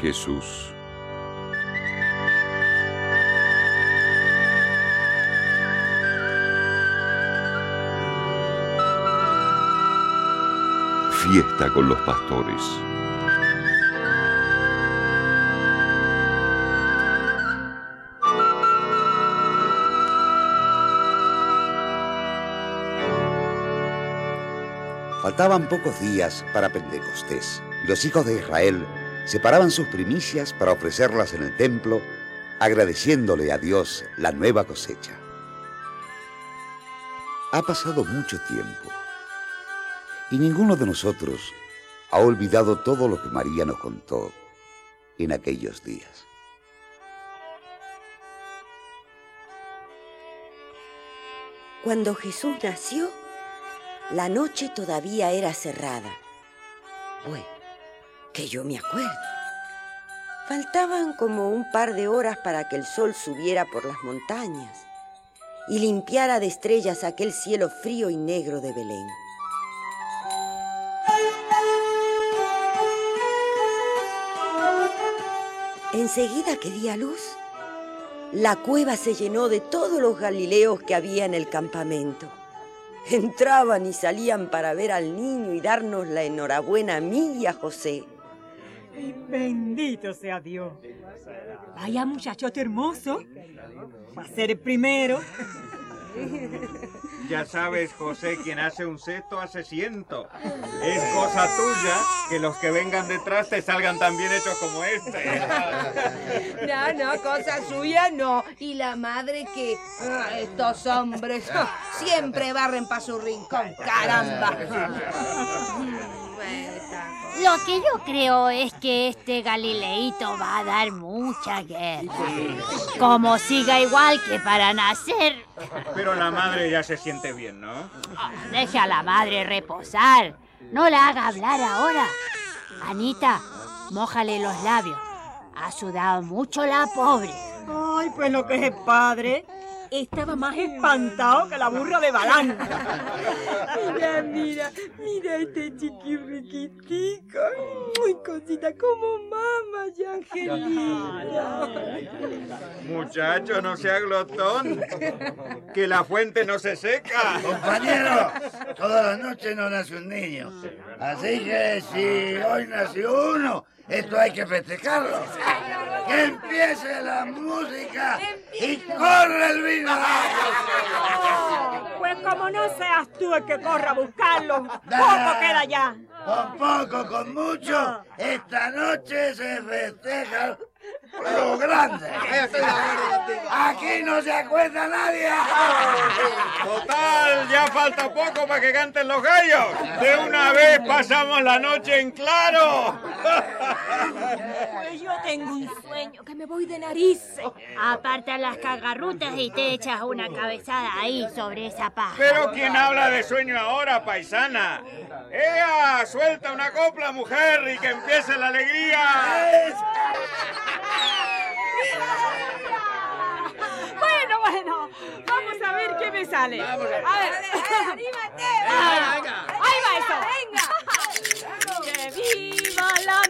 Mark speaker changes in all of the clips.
Speaker 1: Jesús. Fiesta con los pastores.
Speaker 2: Faltaban pocos días para Pentecostés los hijos de Israel separaban sus primicias para ofrecerlas en el templo, agradeciéndole a Dios la nueva cosecha. Ha pasado mucho tiempo y ninguno de nosotros ha olvidado todo lo que María nos contó en aquellos días.
Speaker 3: Cuando Jesús nació, la noche todavía era cerrada. Bueno, que yo me acuerdo. Faltaban como un par de horas para que el sol subiera por las montañas y limpiara de estrellas aquel cielo frío y negro de Belén. Enseguida que di a luz, la cueva se llenó de todos los galileos que había en el campamento. Entraban y salían para ver al niño y darnos la enhorabuena a mí y a José.
Speaker 4: Bendito sea Dios. Vaya muchachote hermoso. Va a ser el primero.
Speaker 5: Ya sabes, José, quien hace un cesto hace ciento. Es cosa tuya que los que vengan detrás te salgan tan bien hechos como este.
Speaker 6: No, no, cosa suya no. Y la madre que ah, estos hombres ah, siempre barren para su rincón, caramba.
Speaker 7: Lo que yo creo es que este Galileito va a dar mucha guerra. Como siga igual que para nacer.
Speaker 5: Pero la madre ya se siente bien, ¿no?
Speaker 7: Deje a la madre reposar. No la haga hablar ahora. Anita, mójale los labios. Ha sudado mucho la pobre.
Speaker 4: Ay, pues lo que es padre estaba más espantado que la burra de Balán. mira, mira, mira este chiquirriquitico. Muy cosita como mamá y Angelina.
Speaker 5: Muchacho, no sea glotón. Que la fuente no se seca.
Speaker 8: Compañero, toda la noche no nace un niño. Así que si hoy nació uno, esto hay que festejarlo. Que empiece la música y corre el vino.
Speaker 4: Pues como no seas tú el que corra a buscarlo, poco queda ya.
Speaker 8: Con poco, con mucho, esta noche se festeja lo grande. Aquí no se acuerda nadie.
Speaker 5: Total, ya falta poco para que canten los gallos. De una vez pasamos la noche en claro.
Speaker 4: Pues yo tengo un sueño que me voy de narices.
Speaker 7: Aparta las cagarrutas y te echas una cabezada ahí sobre esa paja.
Speaker 5: Pero ¿quién habla de sueño ahora, paisana? ¡Ea! Suelta una copla, mujer, y que empiece la alegría.
Speaker 4: Bueno, bueno, vamos a ver qué me sale. A ver,
Speaker 6: ¡Anímate!
Speaker 4: ahí va eso. Venga. Que viva la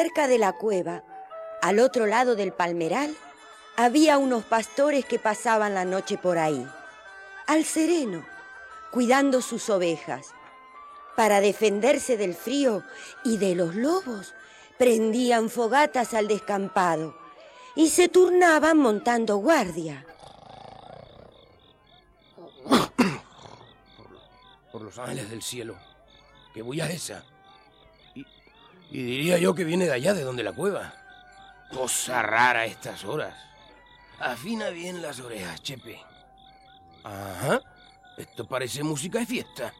Speaker 3: Cerca de la cueva, al otro lado del palmeral, había unos pastores que pasaban la noche por ahí, al sereno, cuidando sus ovejas. Para defenderse del frío y de los lobos, prendían fogatas al descampado y se turnaban montando guardia.
Speaker 9: Por los ángeles del cielo, que voy a esa.
Speaker 10: Y diría yo que viene de allá, de donde la cueva. Cosa rara a estas horas. Afina bien las orejas, Chepe. Ajá. Esto parece música de fiesta.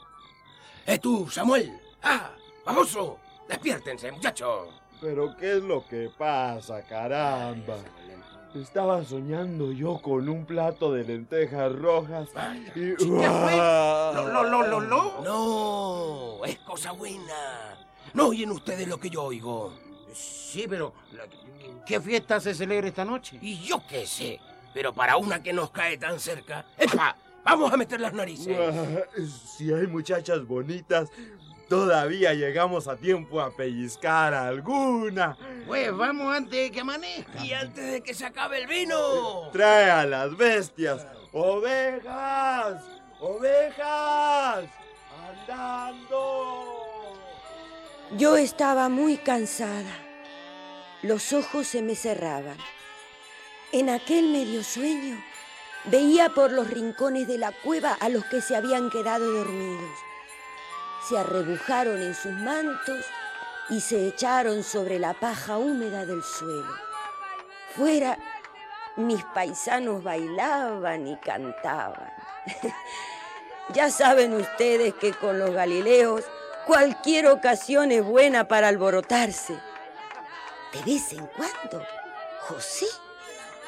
Speaker 10: ¡Eh tú, Samuel! ¡Ah! ¡Baboso! ¡Despiértense, muchachos!
Speaker 11: Pero ¿qué es lo que pasa, caramba? Estaba soñando yo con un plato de lentejas rojas y...
Speaker 10: ¡Lo, lo, lo, lo, lo! No, es cosa buena. ¿No oyen ustedes lo que yo oigo?
Speaker 12: Sí, pero ¿qué fiesta se celebra esta noche?
Speaker 10: Y yo qué sé, pero para una que nos cae tan cerca... ¡Epa! ¡Vamos a meter las narices!
Speaker 11: Si hay muchachas bonitas, todavía llegamos a tiempo a pellizcar alguna.
Speaker 12: Pues vamos antes de que amanezca.
Speaker 10: Y antes de que se acabe el vino.
Speaker 11: Trae a las bestias. ¡Ovejas! ¡Ovejas! ¡Andando!
Speaker 3: Yo estaba muy cansada. Los ojos se me cerraban. En aquel medio sueño veía por los rincones de la cueva a los que se habían quedado dormidos. Se arrebujaron en sus mantos y se echaron sobre la paja húmeda del suelo. Fuera, mis paisanos bailaban y cantaban. ya saben ustedes que con los galileos cualquier ocasión es buena para alborotarse. De vez en cuando, José,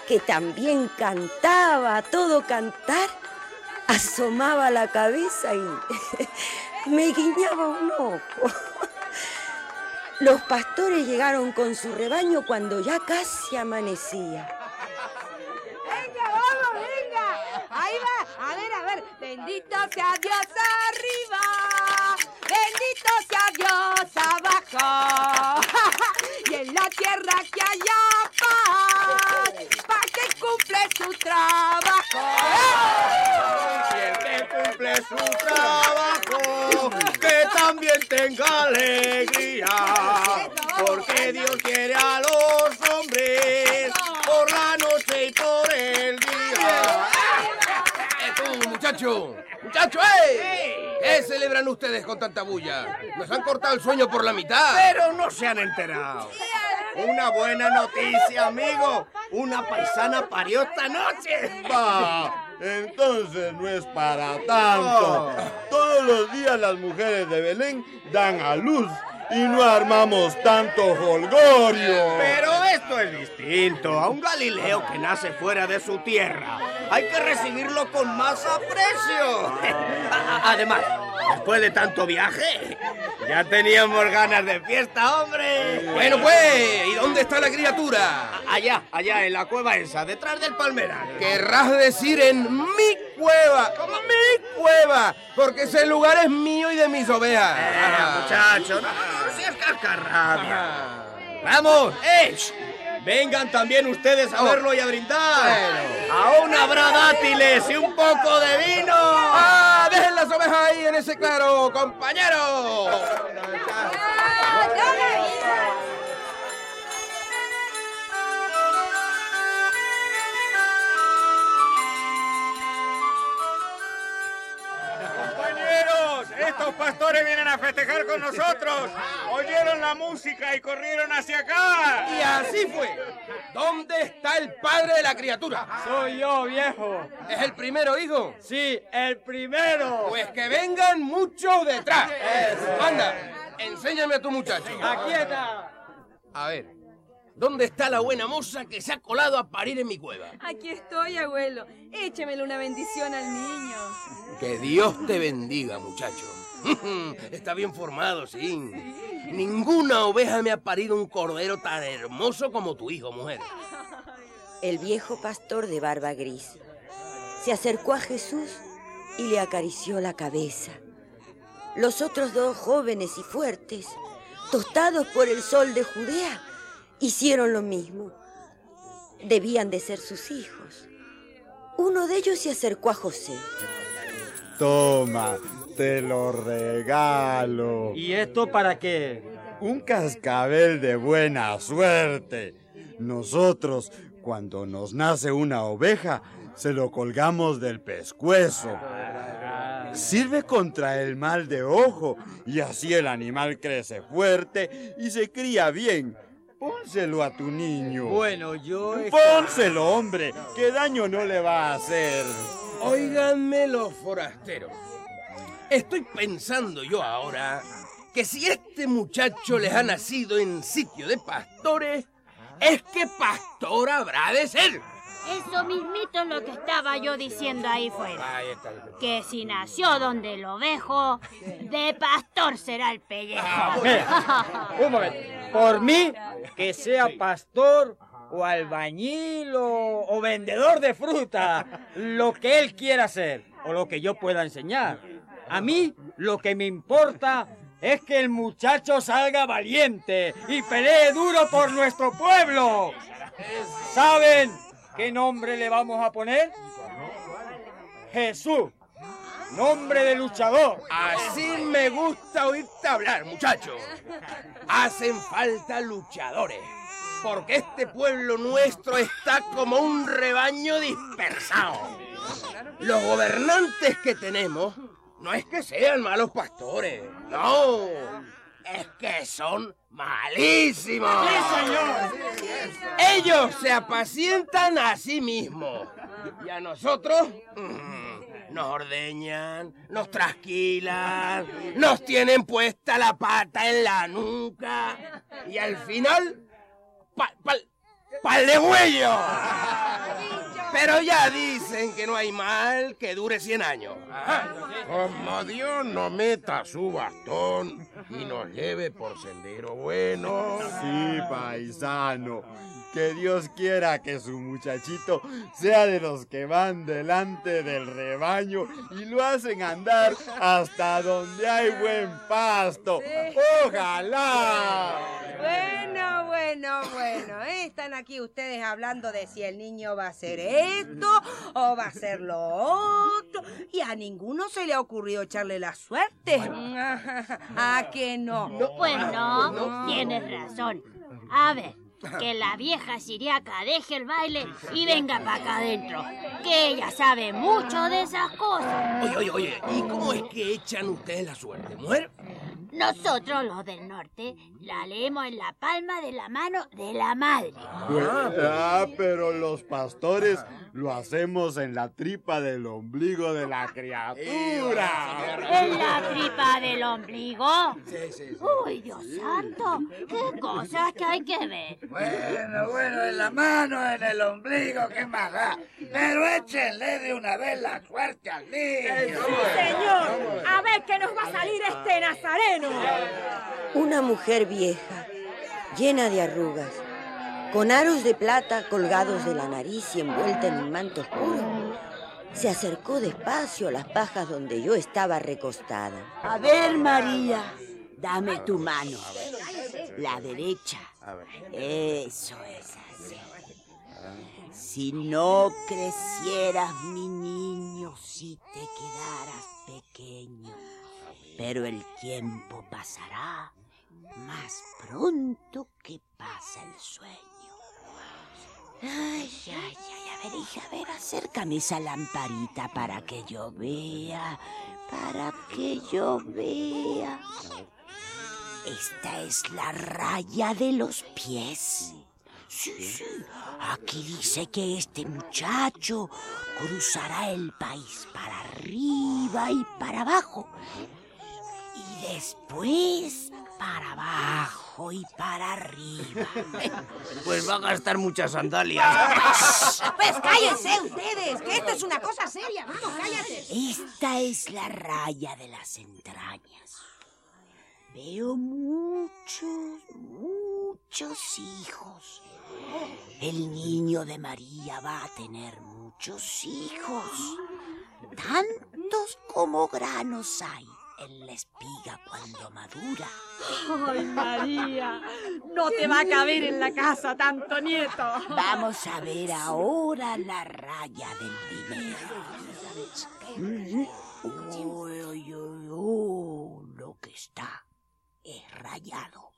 Speaker 3: que también cantaba a todo cantar, asomaba la cabeza y me guiñaba un ojo. Los pastores llegaron con su rebaño cuando ya casi amanecía.
Speaker 6: Venga, vamos, venga. Ahí va. A ver, a ver. Bendito sea Dios arriba. Dios abajo. y en la tierra que haya paz. Para que cumple su trabajo.
Speaker 9: Que cumple su trabajo, que también tenga alegría. Porque Dios quiere a los hombres por la noche y por el día.
Speaker 10: ¡Eh, tú, muchacho! ¡Muchacho, eh! ¿Qué celebran ustedes con tanta bulla? Nos han cortado el sueño por la mitad.
Speaker 9: Pero no se han enterado. Una buena noticia, amigo. Una paisana parió esta noche.
Speaker 11: Va, entonces no es para tanto. Todos los días las mujeres de Belén dan a luz y no armamos tanto holgorio.
Speaker 9: Pero esto es distinto. A un Galileo que nace fuera de su tierra, hay que recibirlo con más aprecio. Además, después de tanto viaje, ya teníamos ganas de fiesta, hombre.
Speaker 10: Bueno, pues, ¿y dónde está la criatura?
Speaker 9: Allá, allá, en la cueva esa, detrás del palmeral.
Speaker 10: Querrás decir en mi cueva. ¡Mi cueva! Porque ese lugar es mío y de mis ovejas.
Speaker 9: Eh, muchacho, no, no seas cascarrabia. ¡Vamos! ¡Eh! Vengan también ustedes a verlo y a brindar. Aún habrá dátiles y un poco de vino.
Speaker 10: ¡Ah! ¡Dejen las ovejas ahí en ese claro, compañero!
Speaker 5: estos pastores vienen a festejar con nosotros. Oyeron la música y corrieron hacia acá.
Speaker 10: Y así fue. ¿Dónde está el padre de la criatura?
Speaker 5: Soy yo, viejo.
Speaker 10: ¿Es el primero hijo?
Speaker 5: Sí, el primero.
Speaker 10: Pues que vengan muchos detrás. Anda, enséñame a tu muchacho.
Speaker 5: Aquí está.
Speaker 10: A ver, ¿dónde está la buena moza que se ha colado a parir en mi cueva?
Speaker 4: Aquí estoy, abuelo. Échemele una bendición al niño.
Speaker 10: Que Dios te bendiga, muchacho. Está bien formado, sí. Ninguna oveja me ha parido un cordero tan hermoso como tu hijo, mujer.
Speaker 3: El viejo pastor de barba gris se acercó a Jesús y le acarició la cabeza. Los otros dos jóvenes y fuertes, tostados por el sol de Judea, hicieron lo mismo. Debían de ser sus hijos. Uno de ellos se acercó a José.
Speaker 11: Toma, te lo regalo.
Speaker 13: ¿Y esto para qué?
Speaker 11: Un cascabel de buena suerte. Nosotros, cuando nos nace una oveja, se lo colgamos del pescuezo. Sirve contra el mal de ojo y así el animal crece fuerte y se cría bien. Pónselo a tu niño.
Speaker 13: Bueno, yo...
Speaker 11: Pónselo, hombre. ¿Qué daño no le va a hacer?
Speaker 10: Óiganme los forasteros. Estoy pensando yo ahora que si este muchacho les ha nacido en sitio de pastores, es que pastor habrá de ser.
Speaker 7: Eso mismito es lo que estaba yo diciendo ahí fuera. Que si nació donde el ovejo, de pastor será el pellejo.
Speaker 13: Ah, Un momento. Por mí, que sea pastor o albañil o, o vendedor de fruta, lo que él quiera hacer o lo que yo pueda enseñar. A mí lo que me importa es que el muchacho salga valiente y pelee duro por nuestro pueblo. ¿Saben qué nombre le vamos a poner? Jesús. Nombre de luchador.
Speaker 10: Así me gusta oírte hablar, muchacho. Hacen falta luchadores. Porque este pueblo nuestro está como un rebaño dispersado. Los gobernantes que tenemos no es que sean malos pastores, no. Es que son malísimos.
Speaker 13: ¡Sí, señor!
Speaker 10: Ellos se apacientan a sí mismos. Y a nosotros mm, nos ordeñan, nos trasquilan, nos tienen puesta la pata en la nuca. Y al final, pal, pal, pal de huello. Pero ya dicen que no hay mal que dure 100 años.
Speaker 12: Como Dios no meta su bastón y nos lleve por sendero bueno.
Speaker 11: Sí, paisano. Que Dios quiera que su muchachito sea de los que van delante del rebaño y lo hacen andar hasta donde hay buen pasto. ¡Ojalá!
Speaker 6: Bueno, bueno, bueno. Están aquí ustedes hablando de si el niño va a hacer esto o va a hacer lo otro. Y a ninguno se le ha ocurrido echarle la suerte. ¿A que no?
Speaker 7: Pues no, tienes razón. A ver, que la vieja siriaca deje el baile y venga para acá adentro. Que ella sabe mucho de esas cosas.
Speaker 10: Oye, oye, oye, ¿y cómo es que echan ustedes la suerte, mujer?
Speaker 7: Nosotros, los del norte, la leemos en la palma de la mano de la madre.
Speaker 11: Ah, pero los pastores lo hacemos en la tripa del ombligo de la criatura.
Speaker 7: ¿En la tripa del ombligo?
Speaker 10: Sí, sí, sí.
Speaker 7: Uy, Dios santo, qué cosas que hay que ver.
Speaker 8: Bueno, bueno, en la mano, en el ombligo, ¿qué más da? Pero échenle de una vez la suerte al niño.
Speaker 4: Señor, a ver qué nos va a salir este nazareno.
Speaker 3: Una mujer vieja, llena de arrugas, con aros de plata colgados de la nariz y envuelta en un manto oscuro, se acercó despacio a las pajas donde yo estaba recostada.
Speaker 14: A ver, María, dame tu mano. La derecha. Eso es así. Si no crecieras, mi niño, si te quedaras pequeño. Pero el tiempo pasará más pronto que pasa el sueño. Ay, ay, ay, a ver, hija, a ver, acércame esa lamparita para que yo vea, para que yo vea. Esta es la raya de los pies. Sí, sí. Aquí dice que este muchacho cruzará el país para arriba y para abajo. Después para abajo y para arriba.
Speaker 9: Pues va a gastar muchas sandalias.
Speaker 6: Pues cállense ustedes, que esto es una cosa seria. Vamos, cállate.
Speaker 14: Esta es la raya de las entrañas. Veo muchos, muchos hijos. El niño de María va a tener muchos hijos. Tantos como granos hay en la espiga cuando madura.
Speaker 4: Ay, María, no te va a caber en la casa tanto nieto.
Speaker 14: Vamos a ver ahora la raya del dinero. Uy, uy, lo que está es rayado.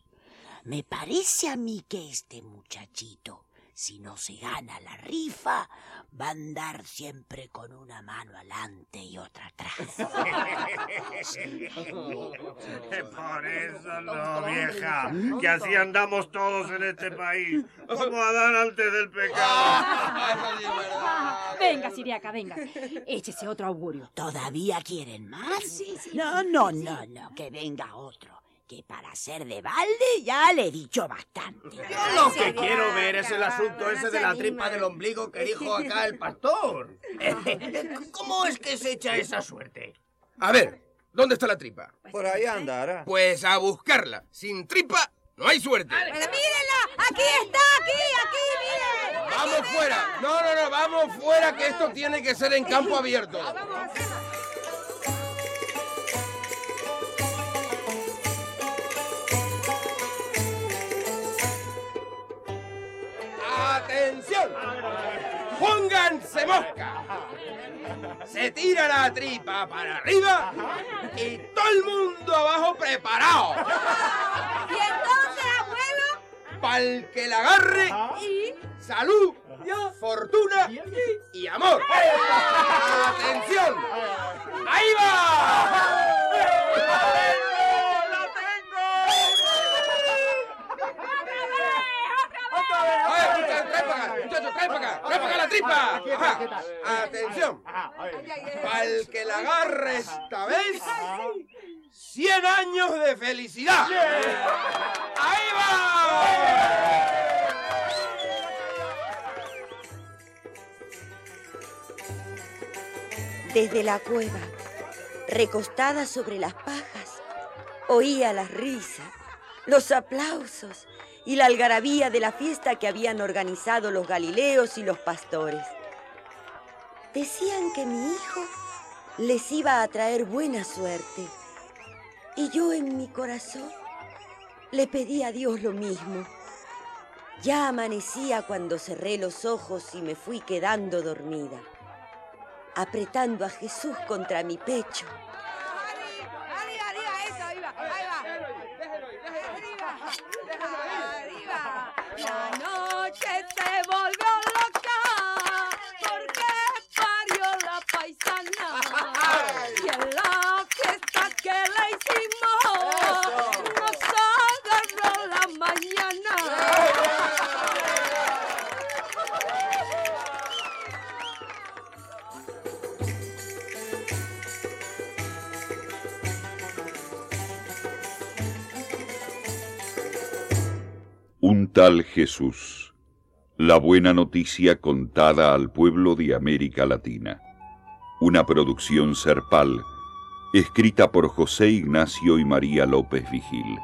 Speaker 14: Me parece a mí que este muchachito si no se gana la rifa, va a andar siempre con una mano adelante y otra atrás.
Speaker 5: Por eso no, vieja, que así andamos todos en este país, como Adán antes del pecado.
Speaker 4: Venga, Siriaca, venga. Échese otro augurio.
Speaker 14: ¿Todavía quieren más?
Speaker 4: Sí, sí.
Speaker 14: No, no, no, no, que venga otro. Que para ser de balde ya le he dicho bastante.
Speaker 9: Yo lo que quiero ver es el asunto ese de la tripa del ombligo que dijo acá el pastor. ¿Cómo es que se echa esa suerte?
Speaker 10: A ver, ¿dónde está la tripa?
Speaker 5: Por ahí andará.
Speaker 10: Pues a buscarla. Sin tripa no hay suerte.
Speaker 6: Pero mírenla, aquí está, aquí, aquí, miren.
Speaker 10: ¡Vamos fuera! No, no, no, vamos fuera que esto tiene que ser en campo abierto. ¡Atención! ¡Pónganse mosca! Se tira la tripa para arriba y todo el mundo abajo preparado.
Speaker 6: ¿Y entonces, abuelo?
Speaker 10: Para el que la agarre,
Speaker 6: ¿Y?
Speaker 10: salud, fortuna y amor. ¡Atención! ¡Ahí va! ¡Ay, muchachos, trae para acá! ¡Muchachos, trae para acá! ¡Trae para acá la tripa! Ajá. ¡Atención! Para el que la agarre esta vez, 100 años de felicidad. ¡Ahí va!
Speaker 3: Desde la cueva, recostada sobre las pajas, oía las risas, los aplausos y la algarabía de la fiesta que habían organizado los galileos y los pastores. Decían que mi hijo les iba a traer buena suerte y yo en mi corazón le pedí a Dios lo mismo. Ya amanecía cuando cerré los ojos y me fui quedando dormida, apretando a Jesús contra mi pecho.
Speaker 1: Tal Jesús. La buena noticia contada al pueblo de América Latina. Una producción serpal, escrita por José Ignacio y María López Vigil.